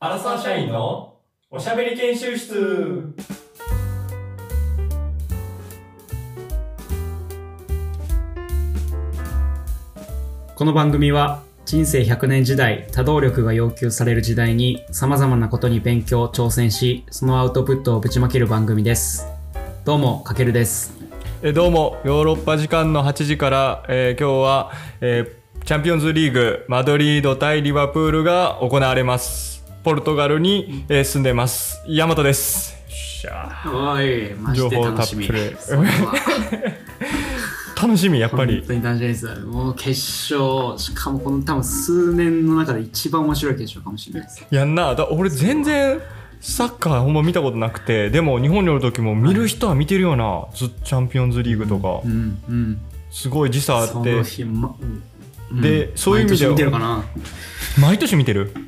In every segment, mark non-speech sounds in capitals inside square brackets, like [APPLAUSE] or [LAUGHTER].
アラサー社員のおしゃべり研修室。この番組は人生100年時代多動力が要求される時代に様々なことに勉強挑戦しそのアウトプットをぶちまける番組です。どうもかけるです。えどうもヨーロッパ時間の8時から、えー今日は、えーチャンピオンズリーグマドリード対リバプールが行われます。ポルトガルに、えー住んでます。ヤマトです。おい。マジで楽しみ情報たっぷり。[LAUGHS] 楽しみ。やっぱり。本当に楽しみです。もう決勝しかもこの多分数年の中で一番面白い決勝かもしれないです。やんな。だ俺全然サッカーほんま見たことなくて。でも日本におる時も見る人は見てるよな、ずチャンピオンズリーグとか、うんうんすごい時差あそって。の日まうん。でそういう意味では毎年見てるかな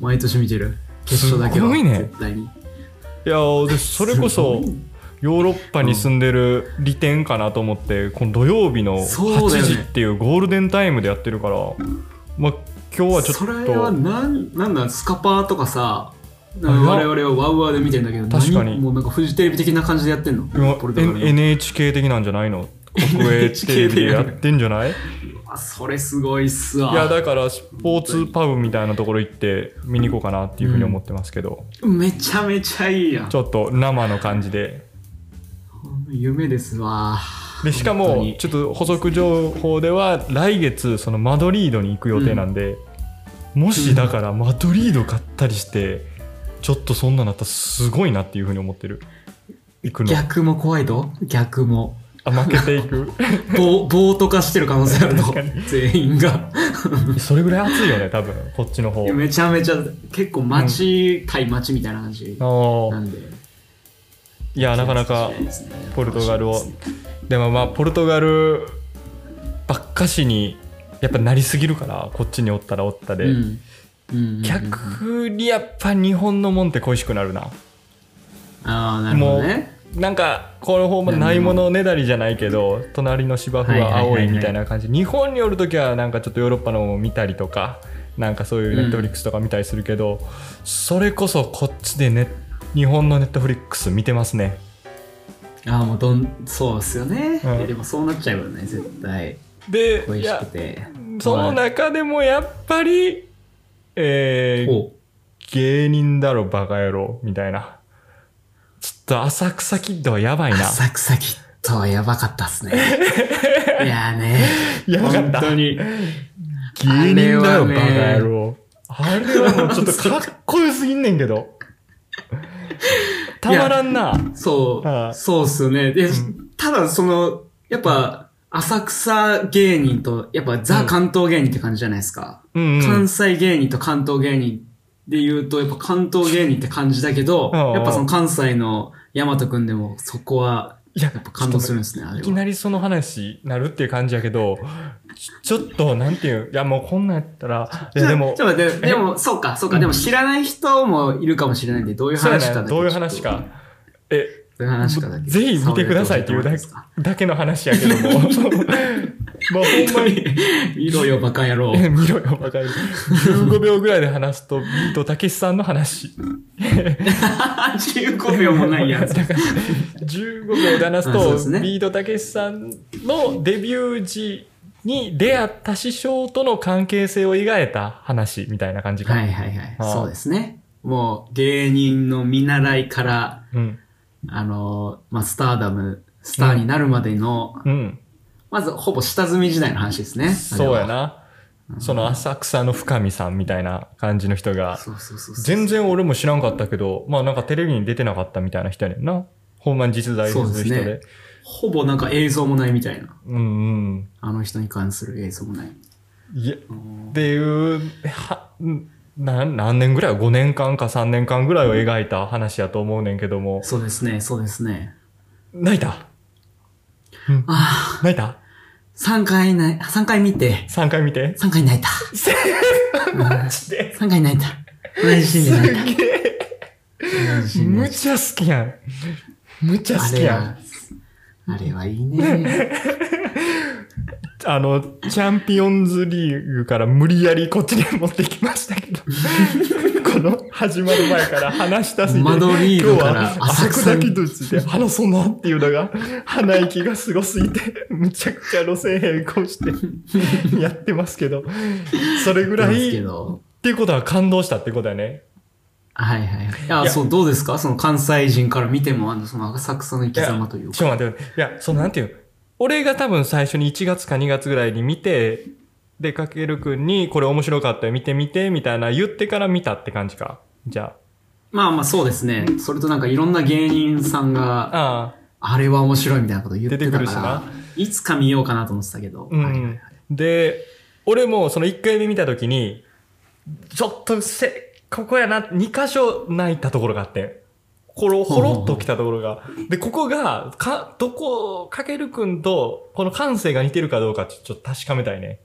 毎年見てる。決勝だけは。すごいね。絶対に。いやーでそれこそヨーロッパに住んでる利点かなと思って、この土曜日の8そうだよね。時っていうゴールデンタイムでやってるから、まあ今日はちょっそれはとなんなんだスカパーとかさや。我々はワウワウで見てんだけど確かに。何もうなんかフジテレビ的な感じでやってんの？NHK 的なんじゃないの？国営テレビでやってんじゃないい？あそれすごいっすわ。やだからスポーツパブみたいなところ行って見に行こうかなっていうふうに思ってますけど、めちゃめちゃいいやん。ちょっと生の感じで。夢ですわ。でしかもちょっと補足情報では来月そのマドリードに行く予定なんで、もしだからマドリード買ったりしてちょっとそんなのあったらすごいなっていうふうに思ってる。行くの。逆も怖いと逆も。あ負けていく？[LAUGHS] 暴暴徒化してる可能性あると全員が。[LAUGHS] それぐらい熱いよね多分。こっちの方。めちゃめちゃ結構街対街みたいな感じなんで。いやなかなかポルトガルを。でもまあポルトガルばっかしにやっぱなりすぎるからこっちにおったらおったで、うん。うんうんうん。逆にやっぱ日本のもんって恋しくなるな。ああなるほどねなんかこの方もないものねだりじゃないけど隣の芝生は青いみたいな感じ。日本におる時はなんかちょっとヨーロッパのを見たりとかなんかそういうネットフリックスとか見たりするけど、それこそこっちでね日本のネットフリックス見てますね。ああもうどんそうですよね、うん。でもそうなっちゃうよね絶対。で恋しくて。その中でもやっぱりえーお芸人だろバカ野郎みたいなと浅草キッドはやばいな。浅草キッドはやばかったっすね。[LAUGHS] いやーね。やばかった。本当に。芸人だよ、バカ野郎。あれはもうちょっとかっこよすぎんねんけど。たまらんな。そう、はいそうっすよね。で、うん。ただそのやっぱ浅草芸人とやっぱザ関東芸人って感じじゃないですか、うん、うん。関。西芸人と関東芸人で言うと、やっぱ関東芸人って感じだけど、やっぱその関西の大和くんでもそこはいややっぱ感動するんですね、あれいきは。なりその話なるっていう感じやけど、ちょっと、なんていう、いやもうこんなんやったら、いやでもち、ょっと待って、でも、そうか、そうか、でも知らない人もいるかもしれないんで、どういう話かだけね、どういう話か。え、どういう話かだけ。ぜひ見てくださいっていう。だけの話やけども。[LAUGHS] まあほんまに。見ろよ、バカ野郎。え見ろよ、バカ野郎15秒ぐらいで話すと、ビートたけしさんの話。15秒もないやつ。だから15秒で話すとねビートたけしさんのデビュー時に出会った師匠との関係性を描いた話みたいな感じかな。はいはいはい。そうですね。もう、芸人の見習いから、うん。あの、まあ、スターダム、スターになるまでの、うん。まず、ほぼ下積み時代の話ですね。そうやな。な。その浅草の深見さんみたいな感じの人が。全然俺も知らんかったけど、まあなんかテレビに出てなかったみたいな人やねんな。ほんまに実在する人で。そうですねほぼなんか映像もないみたいな。うんうん。あの人に関する映像もない。いや、うんっていう、は、ん何何年ぐらい ?5 年間か3年間ぐらいを描いた話やと思うねんけども。そうですね、そうですね。泣いた？あ泣いた？あ、3回ない、3回見て、?3 回見て。3回泣いた。[LAUGHS] マジで？3回泣いた。同じシーンで泣いた。同じシーンでむ泣いちゃ好きやん。むちゃた。あ好きやん。れは、あれはいいね。[LAUGHS] あの、チャンピオンズリーグから無理やりこっちに持ってきましたけど。この、始まる前から話したすぎて。マドリードから今日は浅草について話そうなっていうのが、鼻息がすごすぎて、むちゃくちゃ路線変更してやってますけど、それぐらい、っ。ていうことは感動したってことだよね。はいはいはい。いや、そう、どうですか？その関西人から見ても、あの、その浅草の生き様というか。ちょっと待って、いや、そのなんていうの？俺が多分最初に1月か2月ぐらいに見て、で、かけるくんに、これ面白かったよ、見てみて、みたいな言ってから見たって感じか？じゃまあまあそうですね。それとなんかいろんな芸人さんあ。が、ああ。あれは面白いみたいなこと言ってた出てくるしからな、いつか見ようかなと思ってたけど。うん、はいはいはいで、俺もその1回目見たときに、ちょっとせ、ここやな、2箇所泣いたところがあって、ほろ、ほろっと来たところが。で、ここが、か、どこ、かけるくんと、この感性が似てるかどうかちょっと確かめたいね。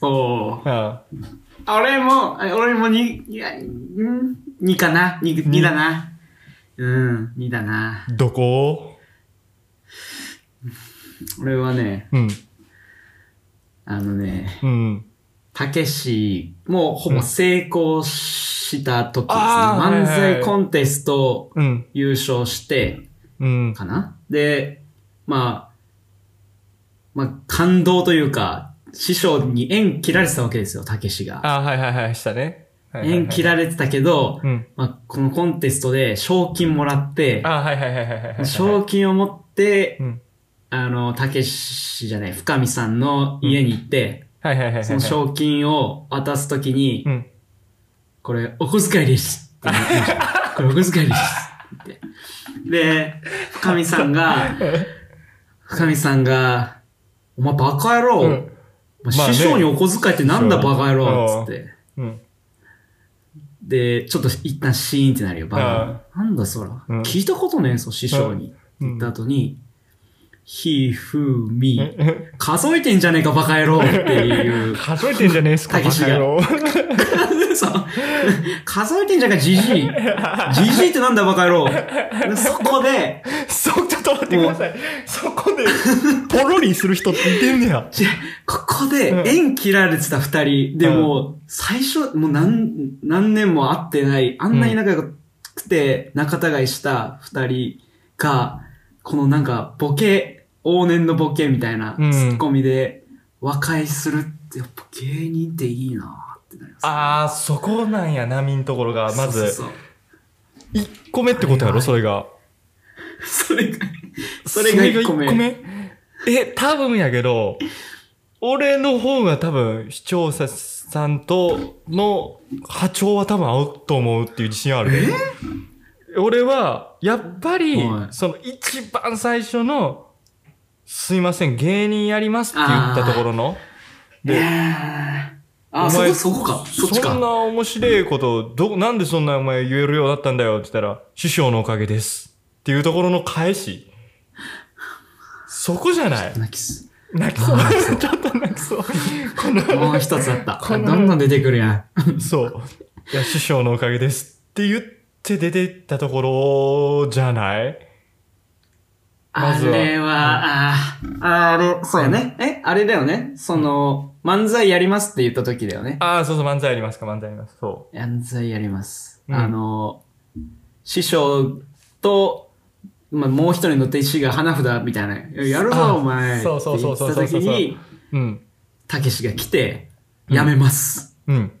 おーうん。俺も、あ俺もに、いや、んにかなに、にだな。うん、にだな。どこ？俺はね、うん。あのね、うん。たけし、もうほぼ成功した時ですね。あー漫才コンテストうん。優勝して、うん。かなで、まあ、まあ、感動というか、師匠に縁切られてたわけですよ、たけしが。あはいはいはい、したね。はいはいはい縁切られてたけど、うん。まあ、このコンテストで賞金もらって、あはいはいはいはいはいはい。賞金を持ってう、ん。あの、たけしじゃない、深見さんの家に行って、はいはいはいはい。その賞金を渡すときに、うん。これ、お小遣いです。[LAUGHS] これ、お小遣いですって。で、深見さんが、[LAUGHS] 深見さんが、お前バカ野郎、うん。まあね師匠にお小遣いってなんだバカ野郎っつって。うん。で、ちょっと一旦シーンってなるよ、バカ。なんだそら、うん聞いたことねえぞ、師匠に。うん言った後に、ひ、ふ、み、数えてんじゃねえか、バカ野郎っていう。[LAUGHS] 数えてんじゃねえっすか、バカ野郎。[LAUGHS] 数えてんじゃんか、じじい。じじいってなんだ、バカ野郎。でそこで、そう、ちょっと待ってください。そこで、ポロリする人っていてんねや。[LAUGHS] ちここで縁切られてた二人、でうんも、最初、もう何、何年も会ってない、あんなに仲良くて仲違いした二人が、このなんか、ボケ、往年のボケみたいなツうんッコミで和解するって、やっぱ芸人っていいなってなります。あー、そこなんや、波んところが。まず、そうそうそう1個目ってことやろ、それが。[LAUGHS] それが、それが一個目え、多分やけど、俺の方が多分、視聴者さんとの波長は多分合うと思うっていう自信ある。俺は、やっぱりは、いその一番最初の、すいません、芸人やりますって言ったところの、で、あ、そこ、そこか。そっちか。そんな面白いこと、ど、なんでそんなお前言えるようになったんだよって言ったら、師匠のおかげです。っていうところの返し。そこじゃない泣きす。泣きそう。ちょっと泣きそう。この、もう一つあった。どんどん出てくるやん。そう。いや、師匠のおかげです。って言って出てったところじゃないまあずはれは、あーあれ、そうやね。えあれだよね。その、漫才やりますって言った時だよね。ああ、そうそう、漫才ありますか、漫才あります。そ漫才やります。うんあの、師匠と、まあ、もう一人の弟子が花札みたいな、やるあぞ、お前。そうそうそうそうって言ってた時に、う。うん。たけしが来て、やめます。うん。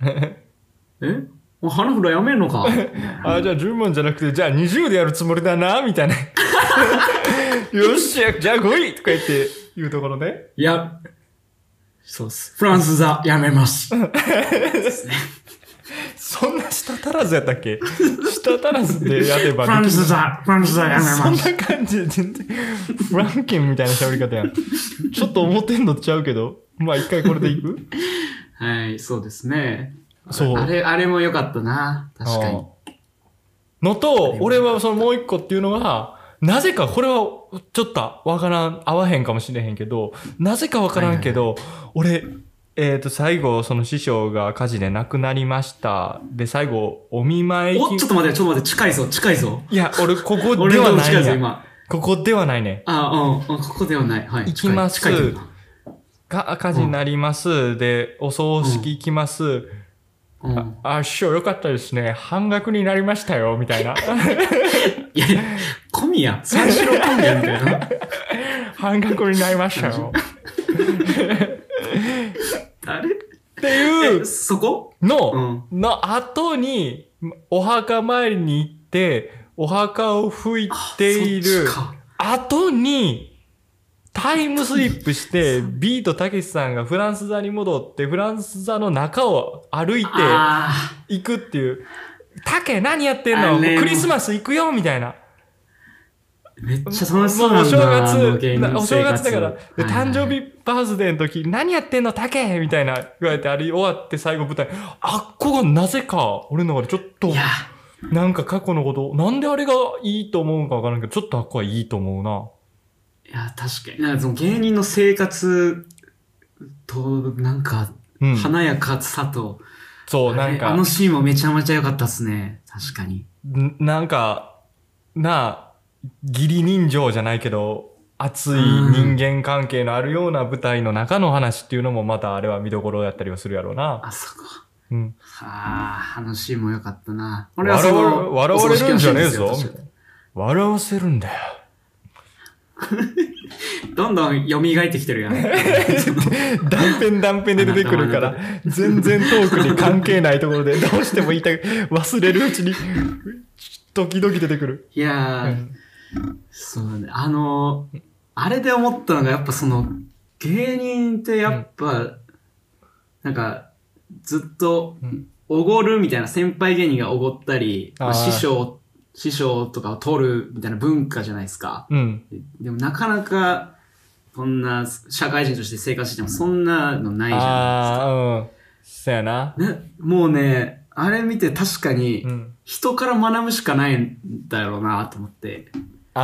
[LAUGHS] え？もう花札やめんのか？[LAUGHS] あじゃあ10問じゃなくて、じゃあ20でやるつもりだな、みたいな。[LAUGHS] よっしゃ、じゃあ5位とか言って言うところね。いや、そうっす。フランス座やめます。そんな舌足らずやったっけ？舌足らずでやればフラン。ス座、フランス座やめそんます。な感じで全然、フランケンみたいな喋り方やん。ちょっと思ってんのちゃうけど、まあ一回これでいく？はい、そうですね。そうあれ、あれも良かったな。確かに。のと、俺はそのもう一個っていうのは、なぜか、これはちょっとわからん、合わへんかもしれへんけど、なぜかわからんけど、俺、えっ、と、最後、その師匠が火事で亡くなりました。で、最後、お見舞いお、ちょっと待って、ちょっと待って、近いぞ、近いぞ。いや、俺、ここ俺では [LAUGHS] ない。ここではないね。あ、うん、うん、ここではない。はい。行きますが、火事になります。で、お葬式行きます。うん。あ、師匠よかったですね。半額になりましたよ、みたいな。[LAUGHS] いや、小宮三四郎小宮みたいな。半額になりましたよ。あれっていうえ、そこ？の、の後に、お墓参りに行って、お墓を拭いている後に、タイムスリップして、ビートたけしさんがフランス座に戻って、フランス座の中を歩いてあ行くっていう。たけ何やってんの？クリスマス行くよみたいな。ーめっちゃ楽しそうなんだ。あの芸月、人お正月だから、誕生日バースデーの時、何やってんの？たけみたいな言われて、あれ終わって最後舞台、あっこがなぜか、俺の中でちょっとなんか過去のこと、なんであれがいいと思うんかわからんけど、ちょっとあっこはいいと思うな。いや、確かに。なんかその芸人の生活と、なんか、うん。華やかさと、そう、なんかあの、シーンもめちゃめちゃ良かったっすね。確かに。んなんか、なあ、義理人情じゃないけど、熱い人間関係のあるような舞台の中の話っていうのもまたあれは見どころやったりはするやろうな。あそこ。うん。ああ、あのシーンも良かったな。俺笑わはその、笑われるんじゃねえぞお葬式のシーンですよ。笑わせるんだよ。[LAUGHS] どんどん蘇ってきてるやん。[LAUGHS] 断片断片で出てくるから、[LAUGHS] 全然トークに関係ないところでどうしても言いたい、忘れるうちに、時々出てくる。いやー、そうだね。あのー、あれで思ったのが、やっぱその、芸人ってやっぱ、なんか、ずっとうん、おごるみたいな、先輩芸人がおごったり、まあ師匠、師匠とかを取るみたいな文化じゃないですか。うん。でもなかなか、こんな、社会人として生活しててもそんなのないじゃああ、うん。そやな。ないですか。ね、もうね、あれ見て確かにう、ん。人から学ぶしかないんだろうなと思って。あ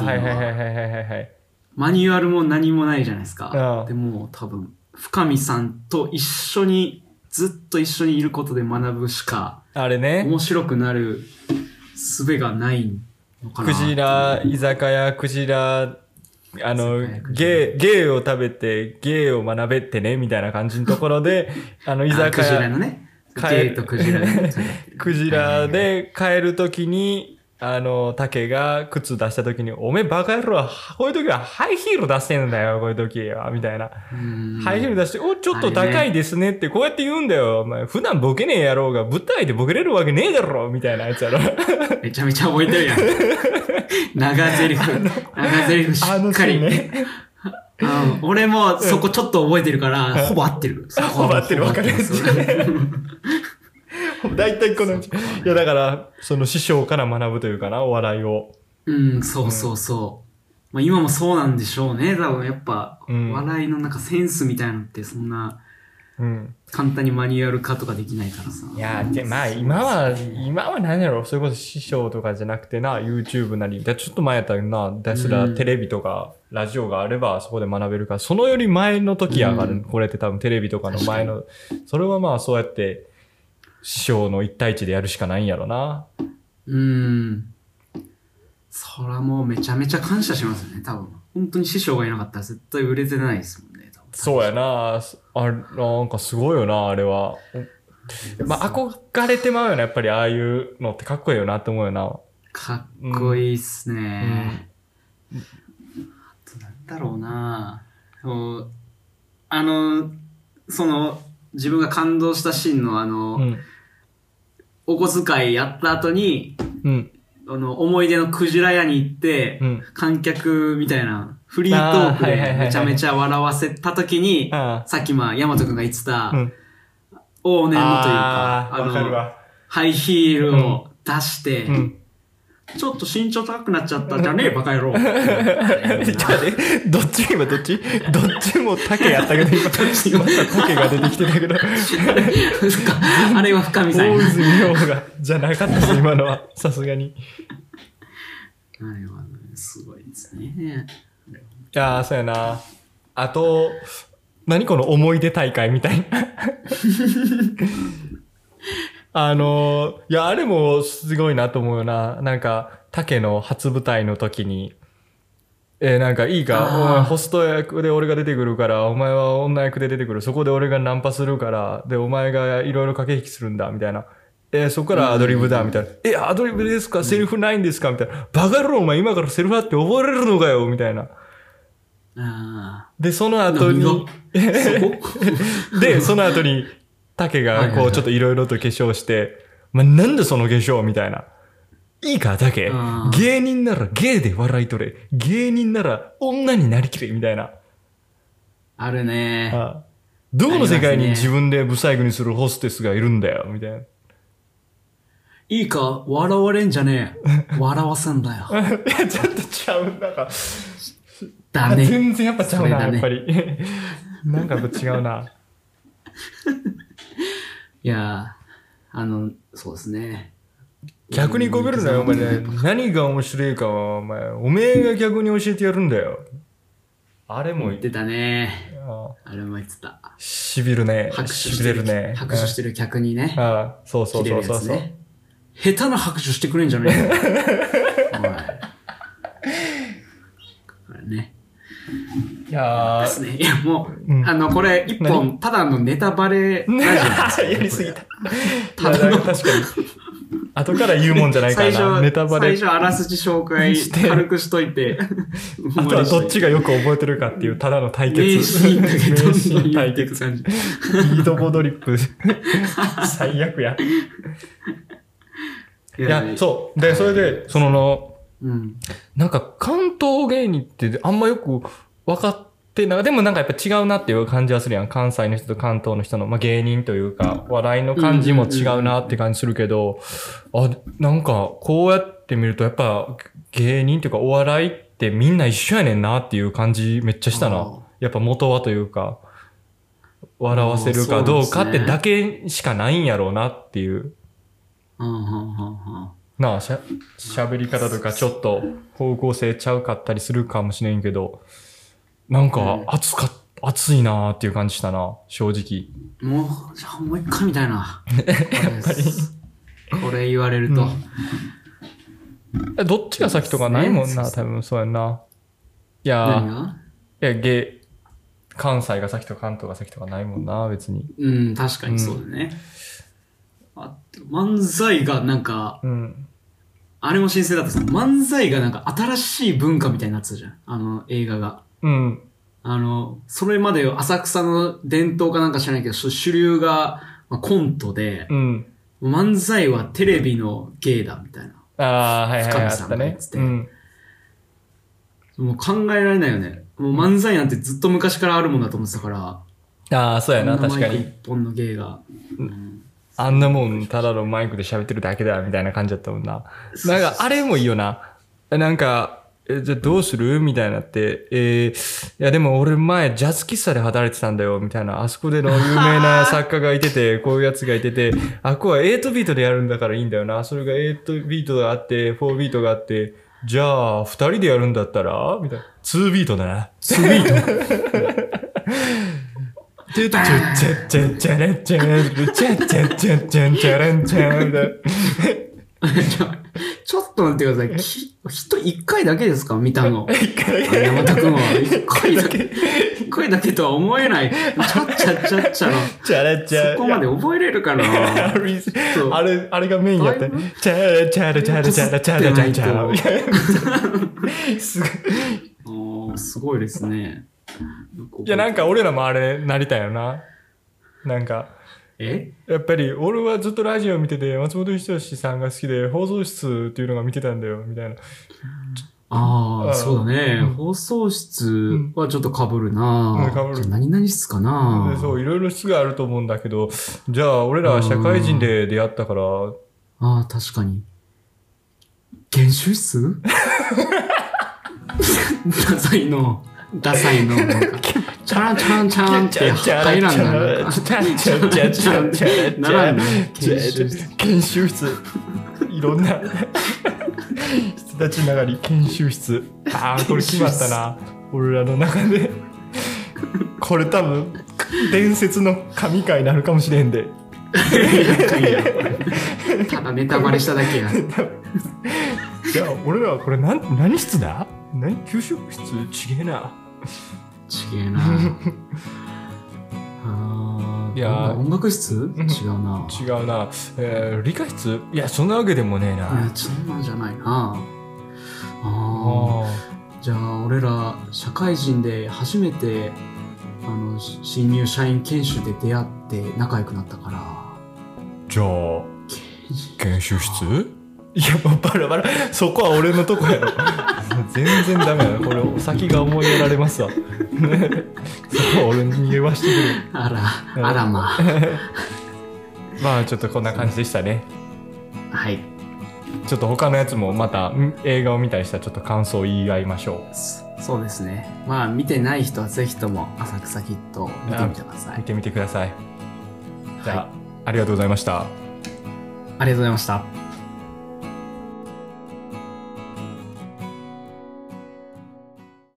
あ、は笑いはいはいはいはいはいはいはい。マニュアルも何もないじゃないですか。うんでも多分、深見さんと一緒に、ずっと一緒にいることで学ぶしか、あれね。面白くなる術がないのかな。クジラ、居酒屋、クジラ、あの居酒屋ク、ジラゲー、ゲーを食べて、ゲーを学べってね、みたいな感じのところで、[LAUGHS] あの、居あ酒クジラ屋、のね。ゲ帰ーとクジラね。[LAUGHS] クジラで帰るときに、あの、竹が靴出したときに、おめえバカ野郎、こういうときはハイヒール出してんだよ、こういうときは、みたいな。うんハイヒール出して、お、ちょっと高いですねって、こうやって言うんだよ。お前、普段ボケねえやろうが、舞台でボケれるわけねえだろ、みたいなやつやろ。[LAUGHS] めちゃめちゃ覚えてるやん。[LAUGHS] 長台詞。長台詞しあのっかり。ね。うん俺もそこちょっと覚えてるから、ほぼ合ってる。ほぼ合ってるわかる [LAUGHS] [LAUGHS] 大体この、いやだから、その師匠から学ぶというかな、お笑いを。うん、そうそうそう。まあ今もそうなんでしょうね。多分やっぱ、うん笑いのなんかセンスみたいなのってそんなうん。簡単にマニュアル化とかできないからさ。いや、で、まあ今は、今は何やろ、それこそ師匠とかじゃなくてな、YouTube なり、でちょっと前やったらな、ですらうんテレビとか、ラジオがあればそこで学べるから、そのより前の時やから、うんこれって多分テレビとかの前の、それはまあそうやって、師匠の一対一でやるしかないんやろな。うん。そらもうめちゃめちゃ感謝しますよね、多分。本当に師匠がいなかったら絶対売れてないですもんね、多分。そうやな。あれ、なんかすごいよな、あれは。まあ、憧れてまうよな、やっぱりああいうのってかっこいいよなって思うよな。かっこいいっすね。あとなんだろうなあの、その、自分が感動したシーンのあの、うん。お小遣いやった後に、うん。あの、思い出のクジラ屋に行って、うん。観客みたいな、フリートークであーはいはいはいはいめちゃめちゃ笑わせた時に、あさっきまあ、ヤマトくんが言ってた、うん。往年のというあか、ーわかるわ。ハイヒールを出して、うん。ちょっと身長高くなっちゃったじゃねえ、[LAUGHS] バカ野郎。[LAUGHS] じゃあね、どっち今どっち？[LAUGHS] どっちも竹やったけど、今、また竹が出てきてたけど、あれは深見さん。大泉洋が、じゃなかったです、今のは。さすがに。いあれはね、すごいですね。やー、そうやな。あと、何この思い出大会みたいな。あのー、いや、あれもすごいなと思うよな。なんか、竹の初舞台の時に、えーなんかいいか、お前ホスト役で俺が出てくるから、お前は女役で出てくる。そこで俺がナンパするから、で、お前がいろいろ駆け引きするんだ、みたいな。えーそこからアドリブだ、みたいな。え、アドリブですか？セリフないんですか？みたいな。バカ野郎、お前今からセリフあって覚えれるのかよみたいな。あで、その後に、で、その後に、[LAUGHS] 竹がこうちょっといろいろと化粧して、まあ、なんでその化粧みたいな。いいか、竹あ。ー芸人なら芸で笑い取れ。芸人なら女になりきれ、みたいな。あるね。あどこの世界に自分でブサイクにするホステスがいるんだよ、みたいな。いいか、笑われんじゃねえ。笑わせんだよ。いや、ちょっとちゃう。なんか、だね。あ全然やっぱちゃうな、ねやっぱり。[LAUGHS] なんかやっぱ違うな。いやー、あの、そうですね。逆にこびるなよ、お前ね。何が面白いかは、お前、おめえが逆に教えてやるんだよ。あれも言ってたね。ああれも言ってた。しびるね。拍手ししてるびれるね。拍手してる客にね。ああ、そうそうそうそうそう。ね。下手な拍手してくれんじゃねえよ。[LAUGHS] おい。これね。いやですね。いや、もう、うんあの、これ、一本、ただのネタバレラジオ [LAUGHS] やりすぎた。い [LAUGHS] ただのや確かに。後から言うもんじゃないか最らネタバレ。最初、あらすじ紹介して軽くしといて、あとはどっちがよく覚えてるかっていう、ただの対決。名シーンだけど対決。感じ。リードボードリップ。最悪や。いいや、そう。で、それで、そのの、うん。なんか関東芸人ってあんまよく分かってな、でもなんかやっぱ違うなっていう感じはするやん。関西の人と関東の人の、まあ、芸人というか、笑いの感じも違うなって感じするけど、あ、なんかこうやって見るとやっぱ芸人というかお笑いってみんな一緒やねんなっていう感じめっちゃしたな。やっぱ元はというか、笑わせるかどうかってだけしかないんやろうなっていう。うん、うん、うん、うん。なあ、しゃ、喋り方とかちょっと方向性ちゃうかったりするかもしれんけど、なんかうん熱か、熱いなーっていう感じしたな、正直。もう、じゃあもう一回みたいな。やっぱり。これ言われると。えどっちが先とかないもんな、多分そうやんな。いやいや、芸、関西が先とか関東が先とかないもんな、別に。うん、確かにそうだね。あと漫才がなんか、うん。あれも新鮮だったさ、漫才がなんか新しい文化みたいになってたじゃん。あの映画が。うん。あの、それまで浅草の伝統かなんか知らないけど、そ主流が、まあ、コントで、うん。漫才はテレビの芸だみたいな。ああ、はいはい、深見さんが言って。てうん。もう考えられないよね。もう漫才なんてずっと昔からあるもんだと思ってたから。ああ、そうやな、確かに。一本の芸が。うんあんなもん、ただのマイクで喋ってるだけだ、みたいな感じだったもんな。なんか、あれもいいよな。なんか、え、じゃあどうする？みたいになって、えー、いやでも俺前ジャズ喫茶で働いてたんだよ、みたいな。あそこでの有名な [LAUGHS] 作家がいてて、こういうやつがいてて、あ、ここは8ビートでやるんだからいいんだよな。それが8ビートがあって、4ビートがあって、じゃあ、2人でやるんだったら？みたいな。2ビートだな。スイート。チュッチュッチャッチャッチャレンチャンチャッチャッチャッチャンチャレンチャンみたいな。[LAUGHS] ちょっと待ってください。き人一回だけですか？見たの。山田くんは。一回だけ。一回だけとは思えない。ちゃっちゃっちゃっちゃの。チャレチャそこまで覚えれるかな？あれ、あれ、がメインやってだいぶ。チャレチャレチャレチャレチャレチャレチャレ。すごい。すごいですね。いや、なんか俺らもあれなりたいよな。なんか、え？やっぱり俺はずっとラジオ見てて、松本人志さんが好きで、放送室っていうのが見てたんだよ、みたいな。ああ、あそうだね。うん。放送室はちょっと被るな、うん。被る。じゃあ何々室かな。でそう、いろいろ質があると思うんだけど、じゃあ俺らは社会人で出会ったから、ああ、確かに。研修室？[LAUGHS] [LAUGHS] ダサいの。ダサいの。なんか [LAUGHS] チャランチャランチャランって入らんな。なんかチャラチャラチャラチャラチャラならんね。研修室。研修室。いろんな人たちながり研修室。ああ、これ決まったな。俺らの中で。これ多分、伝説の神回になるかもしれんで。ただネタバレしただけや。じゃあ、俺らはこれ何、何室だ何給食室ちげえなちげえな。[LAUGHS] あーいや。音楽室？違うな。違うな、えー理科室？いやそんなわけでもねえいやなそんなんじゃないな。あああじゃあ俺ら社会人で初めてあのし新入社員研修で出会って仲良くなったから。ーじゃあ研修室？いやもうバラバラ。そこは俺のとこやろ。全然ダメやこれ先が思いやられますわ。[LAUGHS] そこは俺に言わしてくれ。あらあらまあ。[LAUGHS] まあちょっとこんな感じでしたね。はい。ちょっと他のやつもまたん映画を見たりしたらちょっと感想を言い合いましょそそうですね。まあ見てない人はぜひとも浅草キッドを見てみてください。う見てみてください。じゃあ、はい。ありがとうございました。ありがとうございました